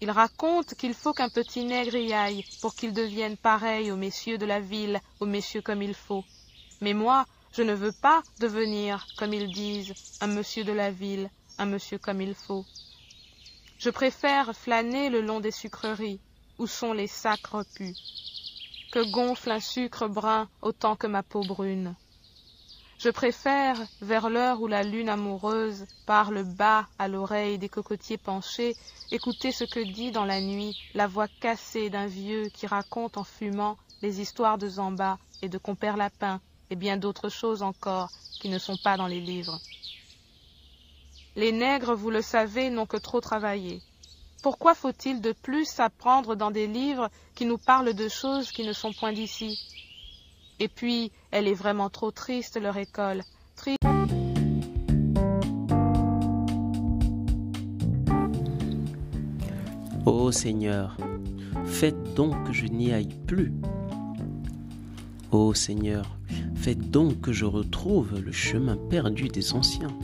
Il raconte qu'il faut qu'un petit nègre y aille pour qu'il devienne pareil aux messieurs de la ville, aux messieurs comme il faut. Mais moi, je ne veux pas devenir, comme ils disent, un monsieur de la ville, un monsieur comme il faut. Je préfère flâner le long des sucreries, où sont les sacs repus, que gonfle un sucre brun autant que ma peau brune. Je préfère, vers l'heure où la lune amoureuse parle bas à l'oreille des cocotiers penchés, écouter ce que dit dans la nuit la voix cassée d'un vieux qui raconte en fumant les histoires de Zamba et de Compère Lapin et bien d'autres choses encore qui ne sont pas dans les livres. Les nègres, vous le savez, n'ont que trop travaillé. Pourquoi faut-il de plus apprendre dans des livres qui nous parlent de choses qui ne sont point d'ici? Et puis, elle est vraiment trop triste, leur école. Triste. Ô Seigneur, faites donc que je n'y aille plus. Ô Seigneur, faites donc que je retrouve le chemin perdu des anciens.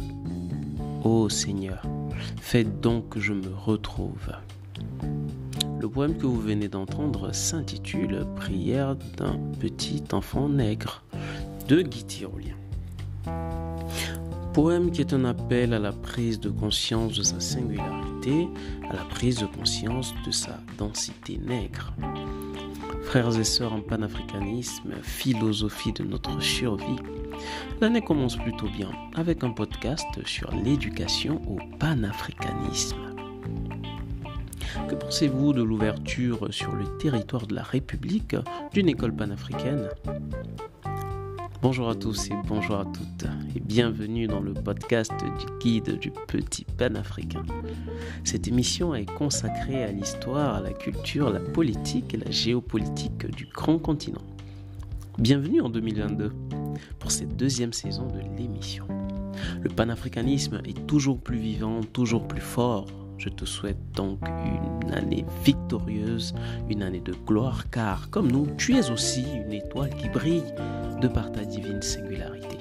Ô Seigneur, faites donc que je me retrouve. Le poème que vous venez d'entendre s'intitule Prière d'un petit enfant nègre de Guy Tyrolien. Poème qui est un appel à la prise de conscience de sa singularité, à la prise de conscience de sa densité nègre. Frères et sœurs en panafricanisme, philosophie de notre survie, l'année commence plutôt bien avec un podcast sur l'éducation au panafricanisme. Que pensez-vous de l'ouverture sur le territoire de la République d'une école panafricaine? Bonjour à tous et bonjour à toutes et bienvenue dans le podcast du guide du petit panafricain. Cette émission est consacrée à l'histoire, à la culture, la politique et la géopolitique du grand continent. Bienvenue en 2022 pour cette deuxième saison de l'émission. Le panafricanisme est toujours plus vivant, toujours plus fort. Je te souhaite donc une année victorieuse, une année de gloire, car comme nous, tu es aussi une étoile qui brille de par ta divine singularité.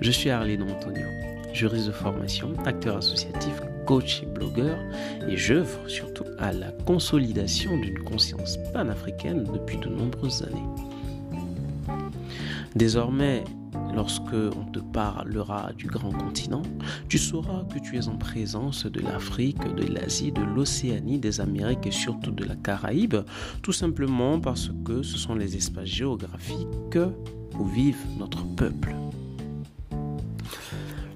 Je suis Arlene Antonio, juriste de formation, acteur associatif, coach et blogueur, et j'œuvre surtout à la consolidation d'une conscience panafricaine depuis de nombreuses années. Désormais, lorsque on te parlera du grand continent, tu sauras que tu es en présence de l'Afrique, de l'Asie, de l'Océanie, des Amériques et surtout de la Caraïbe, tout simplement parce que ce sont les espaces géographiques où vive notre peuple.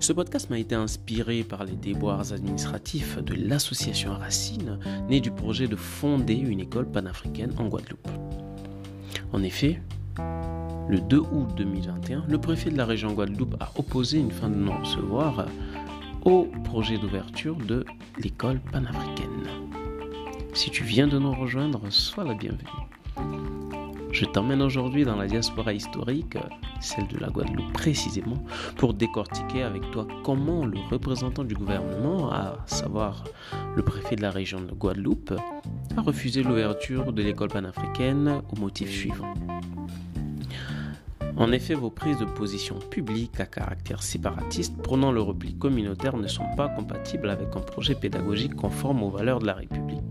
Ce podcast m'a été inspiré par les déboires administratifs de l'association Racine, née du projet de fonder une école panafricaine en Guadeloupe. En effet, le 2 août 2021, le préfet de la région Guadeloupe a opposé une fin de non-recevoir au projet d'ouverture de l'école panafricaine. Si tu viens de nous rejoindre, sois la bienvenue. Je t'emmène aujourd'hui dans la diaspora historique, celle de la Guadeloupe précisément, pour décortiquer avec toi comment le représentant du gouvernement, à savoir le préfet de la région de Guadeloupe, a refusé l'ouverture de l'école panafricaine au motif suivant. En effet, vos prises de position publiques à caractère séparatiste prônant le repli communautaire ne sont pas compatibles avec un projet pédagogique conforme aux valeurs de la République.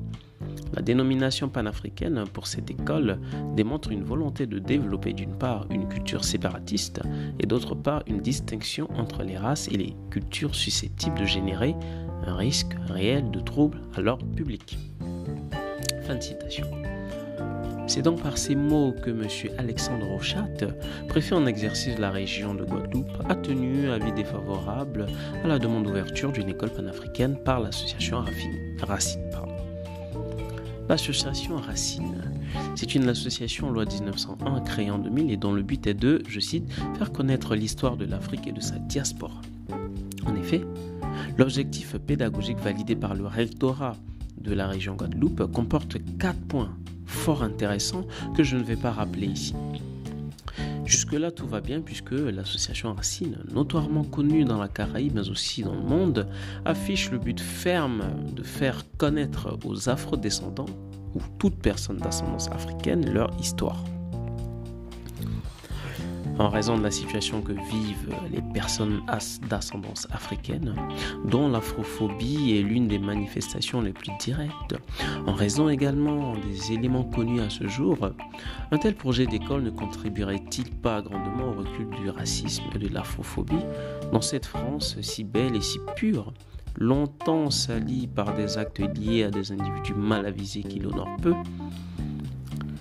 La dénomination panafricaine pour cette école démontre une volonté de développer d'une part une culture séparatiste et d'autre part une distinction entre les races et les cultures susceptibles de générer un risque réel de trouble à l'ordre public. Fin de citation. C'est donc par ces mots que M. Alexandre Rochat, préfet en exercice de la région de Guadeloupe, a tenu avis défavorable à la demande d'ouverture d'une école panafricaine par l'association Racine. L'association Racine, c'est une association loi 1901 créée en 2000 et dont le but est de, je cite, faire connaître l'histoire de l'Afrique et de sa diaspora. En effet, l'objectif pédagogique validé par le rectorat de la région Guadeloupe comporte quatre points fort intéressant que je ne vais pas rappeler ici. Jusque-là, tout va bien puisque l'association Racine, notoirement connue dans la Caraïbe mais aussi dans le monde, affiche le but ferme de faire connaître aux afro-descendants ou toute personne d'ascendance africaine leur histoire. En raison de la situation que vivent les personnes d'ascendance africaine, dont l'afrophobie est l'une des manifestations les plus directes, en raison également des éléments connus à ce jour, un tel projet d'école ne contribuerait-il pas grandement au recul du racisme et de l'afrophobie dans cette France si belle et si pure longtemps salie par des actes liés à des individus mal avisés qui l'honorent peu,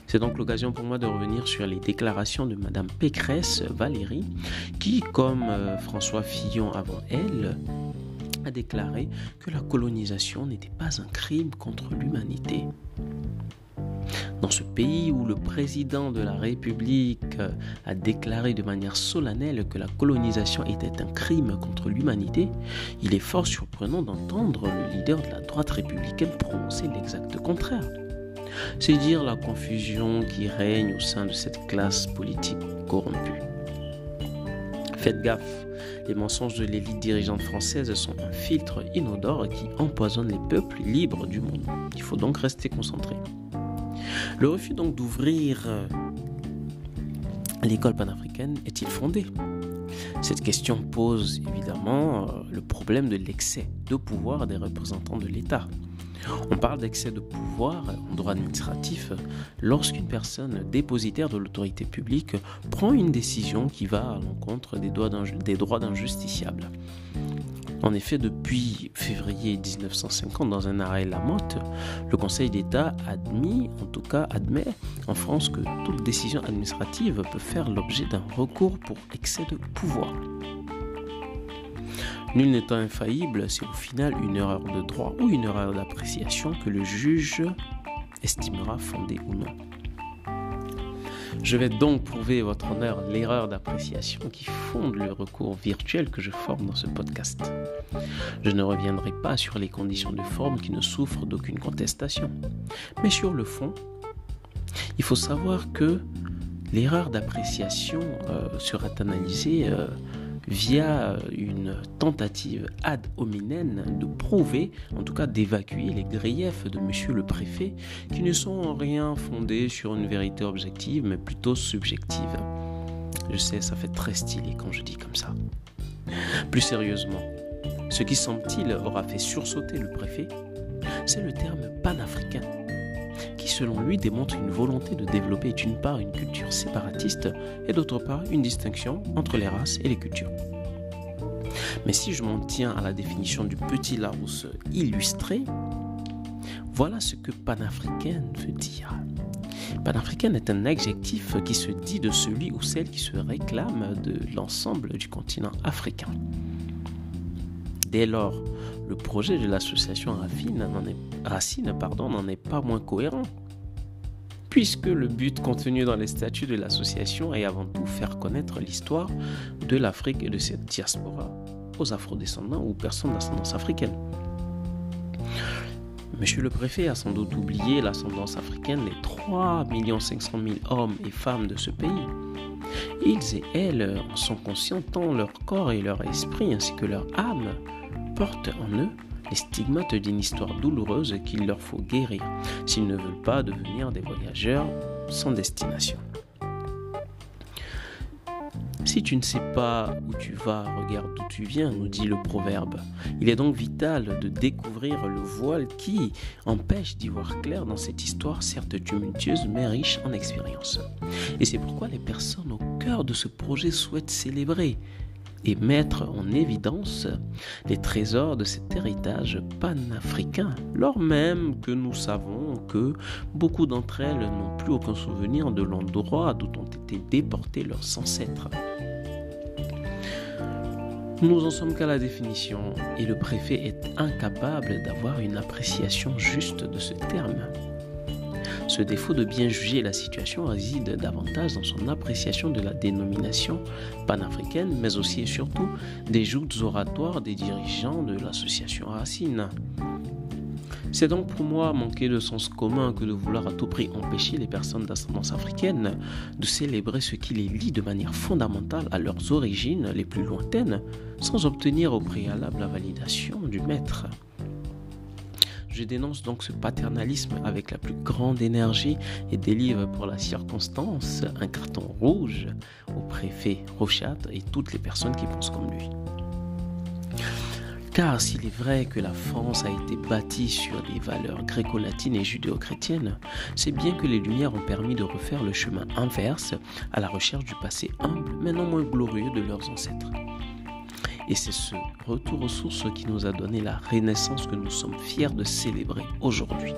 c'est donc l'occasion pour moi de revenir sur les déclarations de Madame Pécresse Valérie, qui, comme euh, François Fillon avant elle, a déclaré que la colonisation n'était pas un crime contre l'humanité. Dans ce pays où le président de la République euh, a déclaré de manière solennelle que la colonisation était un crime contre l'humanité, il est fort surprenant d'entendre le leader de la droite républicaine prononcer l'exact contraire. C'est dire la confusion qui règne au sein de cette classe politique corrompue. Faites gaffe, les mensonges de l'élite dirigeante française sont un filtre inodore qui empoisonne les peuples libres du monde. Il faut donc rester concentré. Le refus donc d'ouvrir euh, l'école panafricaine est-il fondé? Cette question pose évidemment euh, le problème de l'excès de pouvoir des représentants de l'État. On parle d'excès de pouvoir en droit administratif lorsqu'une personne dépositaire de l'autorité publique prend une décision qui va à l'encontre des droits d'un justiciable. En effet, depuis février 1950, dans un arrêt Lamotte, le Conseil d'État admis, en tout cas admet en France que toute décision administrative peut faire l'objet d'un recours pour excès de pouvoir. Nul n'étant infaillible, c'est au final une erreur de droit ou une erreur d'appréciation que le juge estimera fondée ou non. Je vais donc prouver votre honneur l'erreur d'appréciation qui fonde le recours virtuel que je forme dans ce podcast. Je ne reviendrai pas sur les conditions de forme qui ne souffrent d'aucune contestation. Mais sur le fond, il faut savoir que l'erreur d'appréciation euh, sera analysée euh, via une tentative ad hominem de prouver, en tout cas d'évacuer les griefs de monsieur le préfet qui ne sont en rien fondés sur une vérité objective mais plutôt subjective. Je sais, ça fait très stylé quand je dis comme ça. Plus sérieusement, ce qui semble-t-il aura fait sursauter le préfet, c'est le terme panafricain selon lui démontre une volonté de développer d'une part une culture séparatiste et d'autre part une distinction entre les races et les cultures. Mais si je m'en tiens à la définition du petit Larousse illustré, voilà ce que panafricaine veut dire. Panafricaine est un adjectif qui se dit de celui ou celle qui se réclame de l'ensemble du continent africain. Dès lors, le projet de l'association Racine n'en est, pas moins cohérent, puisque le but contenu dans les statuts de l'association est avant tout faire connaître l'histoire de l'Afrique et de cette diaspora aux afrodescendants ou personnes d'ascendance africaine. Monsieur le préfet a sans doute oublié l'ascendance africaine des 3 500 000 hommes et femmes de ce pays. Ils et elles en sont conscients tant leur corps et leur esprit ainsi que leur âme portent en eux les stigmates d'une histoire douloureuse qu'il leur faut guérir s'ils ne veulent pas devenir des voyageurs sans destination. Si tu ne sais pas où tu vas, regarde d'où tu viens, nous dit le proverbe. Il est donc vital de découvrir le voile qui empêche d'y voir clair dans cette histoire certes tumultueuse mais riche en expérience. Et c'est pourquoi les personnes au cœur de ce projet souhaitent célébrer et mettre en évidence les trésors de cet héritage panafricain, lors même que nous savons que beaucoup d'entre elles n'ont plus aucun souvenir de l'endroit d'où ont été déportés leurs ancêtres. Nous en sommes qu'à la définition et le préfet est incapable d'avoir une appréciation juste de ce terme. Ce défaut de bien juger la situation réside davantage dans son appréciation de la dénomination panafricaine, mais aussi et surtout des joutes oratoires des dirigeants de l'association Racine. C'est donc pour moi manquer de sens commun que de vouloir à tout prix empêcher les personnes d'ascendance africaine de célébrer ce qui les lie de manière fondamentale à leurs origines les plus lointaines sans obtenir au préalable la validation du maître. Je dénonce donc ce paternalisme avec la plus grande énergie et délivre pour la circonstance un carton rouge au préfet Rochat et toutes les personnes qui pensent comme lui. Car s'il est vrai que la France a été bâtie sur des valeurs gréco-latines et judéo-chrétiennes, c'est bien que les Lumières ont permis de refaire le chemin inverse à la recherche du passé humble mais non moins glorieux de leurs ancêtres. Et c'est ce retour aux sources qui nous a donné la renaissance que nous sommes fiers de célébrer aujourd'hui.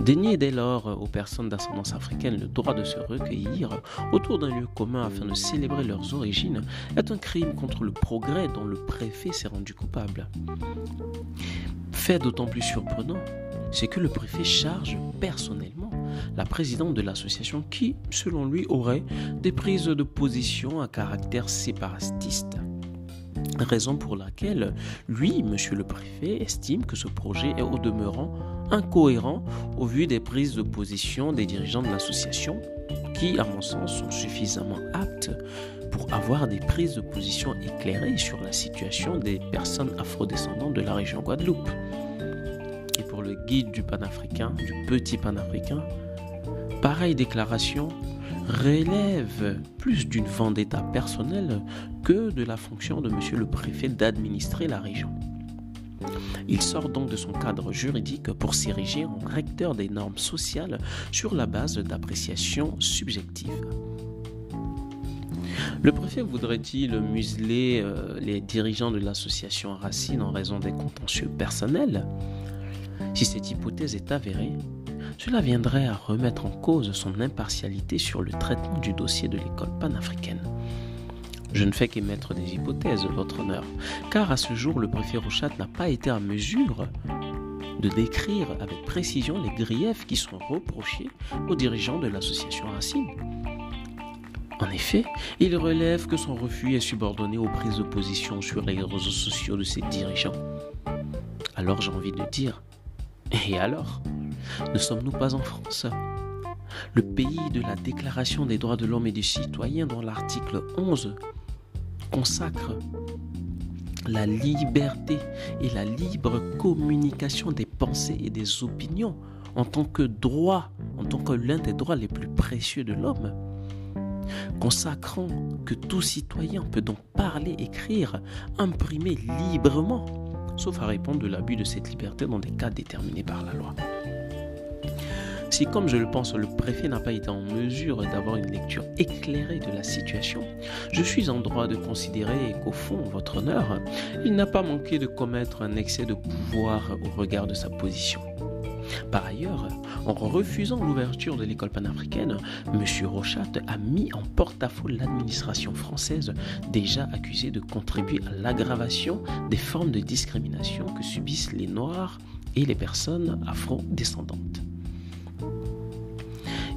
Dénier dès lors aux personnes d'ascendance africaine le droit de se recueillir autour d'un lieu commun afin de célébrer leurs origines est un crime contre le progrès dont le préfet s'est rendu coupable. Fait d'autant plus surprenant, c'est que le préfet charge personnellement la présidente de l'association qui, selon lui, aurait des prises de position à caractère séparatiste. Raison pour laquelle lui, monsieur le préfet, estime que ce projet est au demeurant incohérent au vu des prises de position des dirigeants de l'association qui, à mon sens, sont suffisamment aptes pour avoir des prises de position éclairées sur la situation des personnes afrodescendantes de la région Guadeloupe. Et pour le guide du panafricain, du petit panafricain, pareille déclaration relève plus d'une vendetta personnelle que de la fonction de monsieur le préfet d'administrer la région. Il sort donc de son cadre juridique pour s'ériger en recteur des normes sociales sur la base d'appréciations subjectives. Le préfet voudrait-il museler euh, les dirigeants de l'association Racine en raison des contentieux personnels? Si cette hypothèse est avérée, cela viendrait à remettre en cause son impartialité sur le traitement du dossier de l'école panafricaine. Je ne fais qu'émettre des hypothèses, votre honneur, car à ce jour, le préfet Rochat n'a pas été en mesure de décrire avec précision les griefs qui sont reprochés aux dirigeants de l'association Racine. En effet, il relève que son refus est subordonné aux prises de position sur les réseaux sociaux de ses dirigeants. Alors j'ai envie de dire, et alors? Ne sommes-nous pas en France? Le pays de la Déclaration des droits de l'homme et du citoyen dont l'article 11 consacre la liberté et la libre communication des pensées et des opinions en tant que droit, en tant que l'un des droits les plus précieux de l'homme. Consacrant que tout citoyen peut donc parler, écrire, imprimer librement, sauf à répondre de l'abus de cette liberté dans des cas déterminés par la loi. Si, comme je le pense, le préfet n'a pas été en mesure d'avoir une lecture éclairée de la situation, je suis en droit de considérer qu'au fond, votre honneur, il n'a pas manqué de commettre un excès de pouvoir au regard de sa position. Par ailleurs, en refusant l'ouverture de l'école panafricaine, M. Rochat a mis en porte-à-faux l'administration française, déjà accusée de contribuer à l'aggravation des formes de discrimination que subissent les Noirs et les personnes afro-descendantes.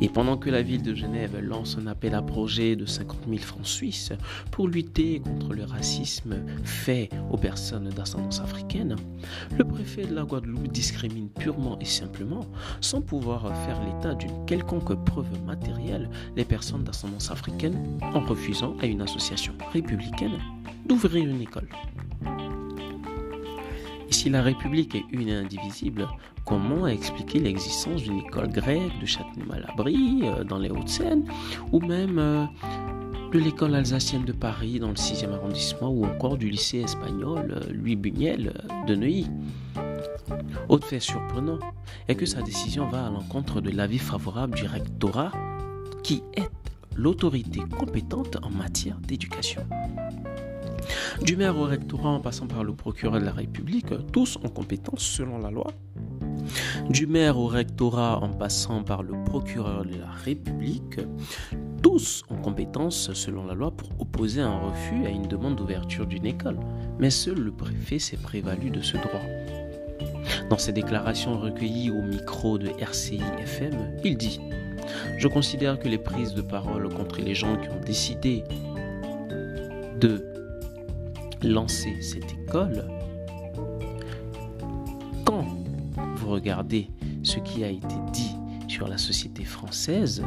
Et pendant que la ville de Genève lance un appel à projet de 50 000 francs suisses pour lutter contre le racisme fait aux personnes d'ascendance africaine, le préfet de la Guadeloupe discrimine purement et simplement, sans pouvoir faire l'état d'une quelconque preuve matérielle, les personnes d'ascendance africaine en refusant à une association républicaine d'ouvrir une école. Et si la République est une et indivisible, comment expliquer l'existence d'une école grecque de Châtenay-Malabry euh, dans les Hauts-de-Seine ou même euh, de l'école alsacienne de Paris dans le 6e arrondissement ou encore du lycée espagnol euh, Louis Buñuel de Neuilly? Autre fait surprenant est que sa décision va à l'encontre de l'avis favorable du rectorat qui est l'autorité compétente en matière d'éducation. Du maire au rectorat en passant par le procureur de la République, tous ont compétence selon la loi. Du maire au rectorat en passant par le procureur de la République, tous ont compétence selon la loi pour opposer un refus à une demande d'ouverture d'une école. Mais seul le préfet s'est prévalu de ce droit. Dans ses déclarations recueillies au micro de RCI FM, il dit Je considère que les prises de parole contre les gens qui ont décidé de lancer cette école, quand vous regardez ce qui a été dit sur la société française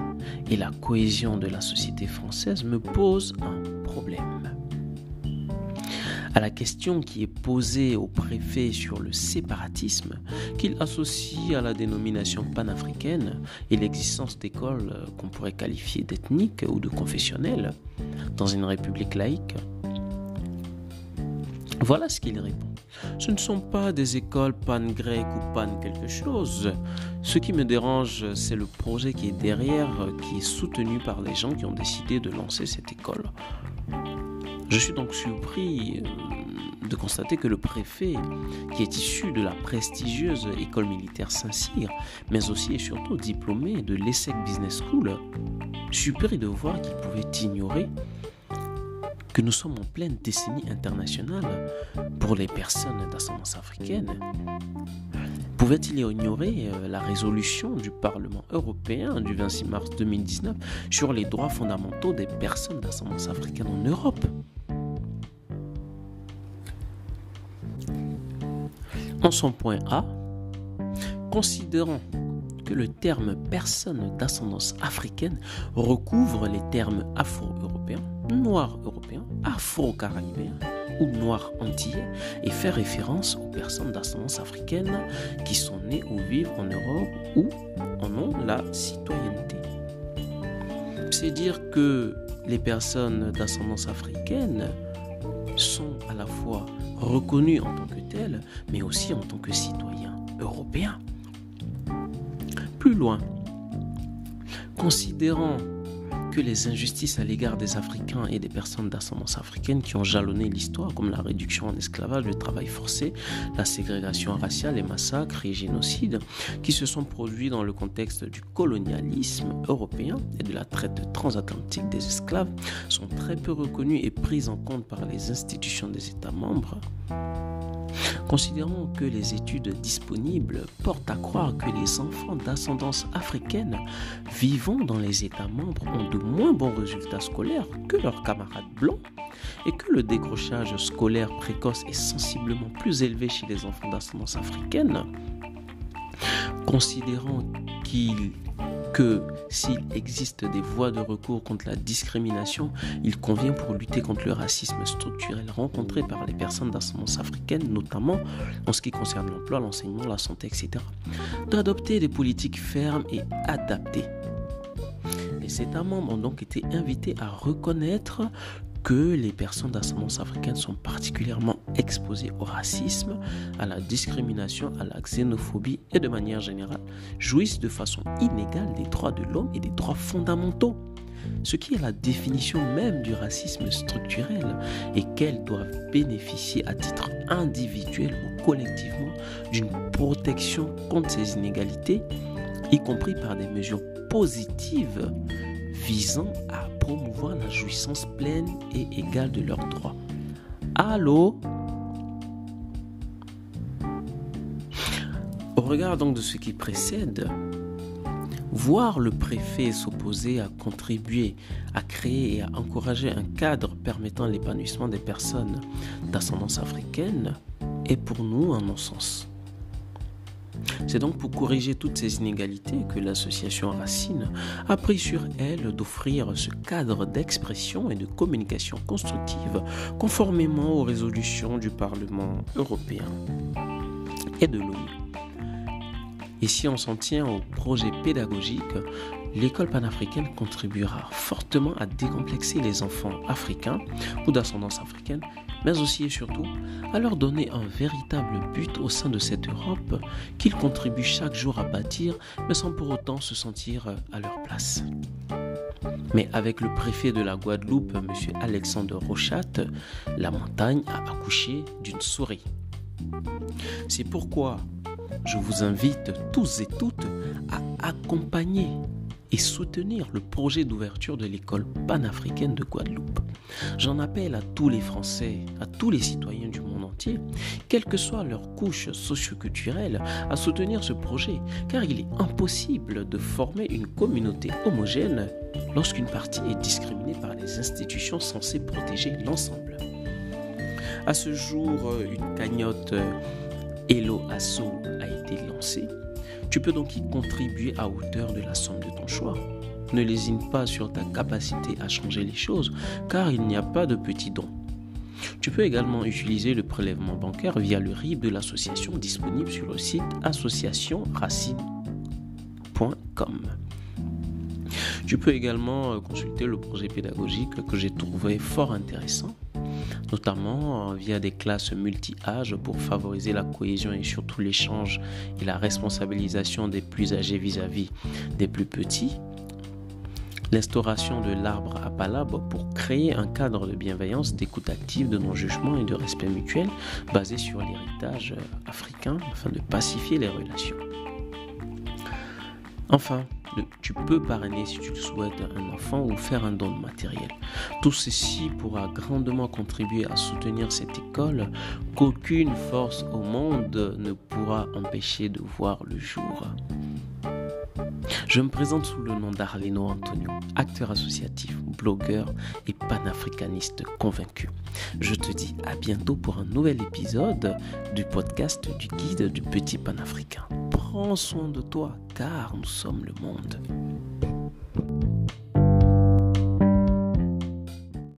et la cohésion de la société française me pose un problème. à la question qui est posée au préfet sur le séparatisme qu'il associe à la dénomination panafricaine et l'existence d'écoles qu'on pourrait qualifier d'ethniques ou de confessionnelles dans une république laïque, voilà ce qu'il répond. Ce ne sont pas des écoles pan-grec ou pan quelque chose. Ce qui me dérange, c'est le projet qui est derrière, qui est soutenu par les gens qui ont décidé de lancer cette école. Je suis donc surpris euh, de constater que le préfet, qui est issu de la prestigieuse école militaire Saint-Cyr, mais aussi et surtout diplômé de l'ESSEC Business School, surpris de voir qu'il pouvait ignorer que nous sommes en pleine décennie internationale pour les personnes d'ascendance africaine. Pouvait-il ignorer euh, la résolution du Parlement européen du 26 mars 2019 sur les droits fondamentaux des personnes d'ascendance africaine en Europe? En son point A, considérant que le terme personne d'ascendance africaine recouvre les termes afro-européens, noir européen, afro-caribéen ou noir antillais et fait référence aux personnes d'ascendance africaine qui sont nées ou vivent en Europe ou en ont la citoyenneté. C'est dire que les personnes d'ascendance africaine sont à la fois reconnus en tant que tels, mais aussi en tant que citoyens européens. Plus loin, considérant que les injustices à l'égard des Africains et des personnes d'ascendance africaine qui ont jalonné l'histoire, comme la réduction en esclavage, le travail forcé, la ségrégation raciale, les massacres et génocides, qui se sont produits dans le contexte du colonialisme européen et de la traite transatlantique des esclaves, sont très peu reconnus et pris en compte par les institutions des États membres. Considérons que les études disponibles portent à croire que les enfants d'ascendance africaine vivant dans les États membres ont de moins bons résultats scolaires que leurs camarades blancs et que le décrochage scolaire précoce est sensiblement plus élevé chez les enfants d'ascendance africaine, considérant qu'il que s'il existe des voies de recours contre la discrimination, il convient pour lutter contre le racisme structurel rencontré par les personnes d'ascendance africaine, notamment en ce qui concerne l'emploi, l'enseignement, la santé, etc., d'adopter des politiques fermes et adaptées. Les États membres ont donc été invités à reconnaître que les personnes d'ascendance africaine sont particulièrement exposées au racisme, à la discrimination, à la xénophobie et de manière générale jouissent de façon inégale des droits de l'homme et des droits fondamentaux. Ce qui est la définition même du racisme structurel et qu'elles doivent bénéficier à titre individuel ou collectivement d'une protection contre ces inégalités, y compris par des mesures positives visant à promouvoir la jouissance pleine et égale de leurs droits. Allô? Au regard donc de ce qui précède, voir le préfet s'opposer à contribuer à créer et à encourager un cadre permettant l'épanouissement des personnes d'ascendance africaine est pour nous un non-sens. C'est donc pour corriger toutes ces inégalités que l'association Racine a pris sur elle d'offrir ce cadre d'expression et de communication constructive conformément aux résolutions du Parlement européen et de l'ONU. Et si on s'en tient au projet pédagogique, l'école panafricaine contribuera fortement à décomplexer les enfants africains ou d'ascendance africaine mais aussi et surtout à leur donner un véritable but au sein de cette Europe qu'ils contribuent chaque jour à bâtir, mais sans pour autant se sentir à leur place. Mais avec le préfet de la Guadeloupe, M. Alexandre Rochat, la montagne a accouché d'une souris. C'est pourquoi je vous invite tous et toutes à accompagner et soutenir le projet d'ouverture de l'école panafricaine de Guadeloupe. J'en appelle à tous les Français, à tous les citoyens du monde entier, quelle que soit leur couche socioculturelle, à soutenir ce projet, car il est impossible de former une communauté homogène lorsqu'une partie est discriminée par les institutions censées protéger l'ensemble. À ce jour, une cagnotte Hello Asso a été lancée tu peux donc y contribuer à hauteur de la somme de ton choix. Ne lésine pas sur ta capacité à changer les choses, car il n'y a pas de petits dons. Tu peux également utiliser le prélèvement bancaire via le RIB de l'association disponible sur le site associationracine.com. Tu peux également euh, consulter le projet pédagogique que j'ai trouvé fort intéressant, notamment euh, via des classes multi-âges pour favoriser la cohésion et surtout l'échange et la responsabilisation des plus âgés vis-à-vis des plus petits. L'instauration de l'arbre à palabre pour créer un cadre de bienveillance, d'écoute active, de non-jugement et de respect mutuel basé sur l'héritage euh, africain afin de pacifier les relations. Enfin, tu peux parrainer si tu le souhaites un enfant ou faire un don de matériel. Tout ceci pourra grandement contribuer à soutenir cette école qu'aucune force au monde ne pourra empêcher de voir le jour. Je me présente sous le nom d'Arleno Antonio, acteur associatif, blogueur et panafricaniste convaincu. Je te dis à bientôt pour un nouvel épisode du podcast du guide du petit panafricain. Prends soin de toi car nous sommes le monde.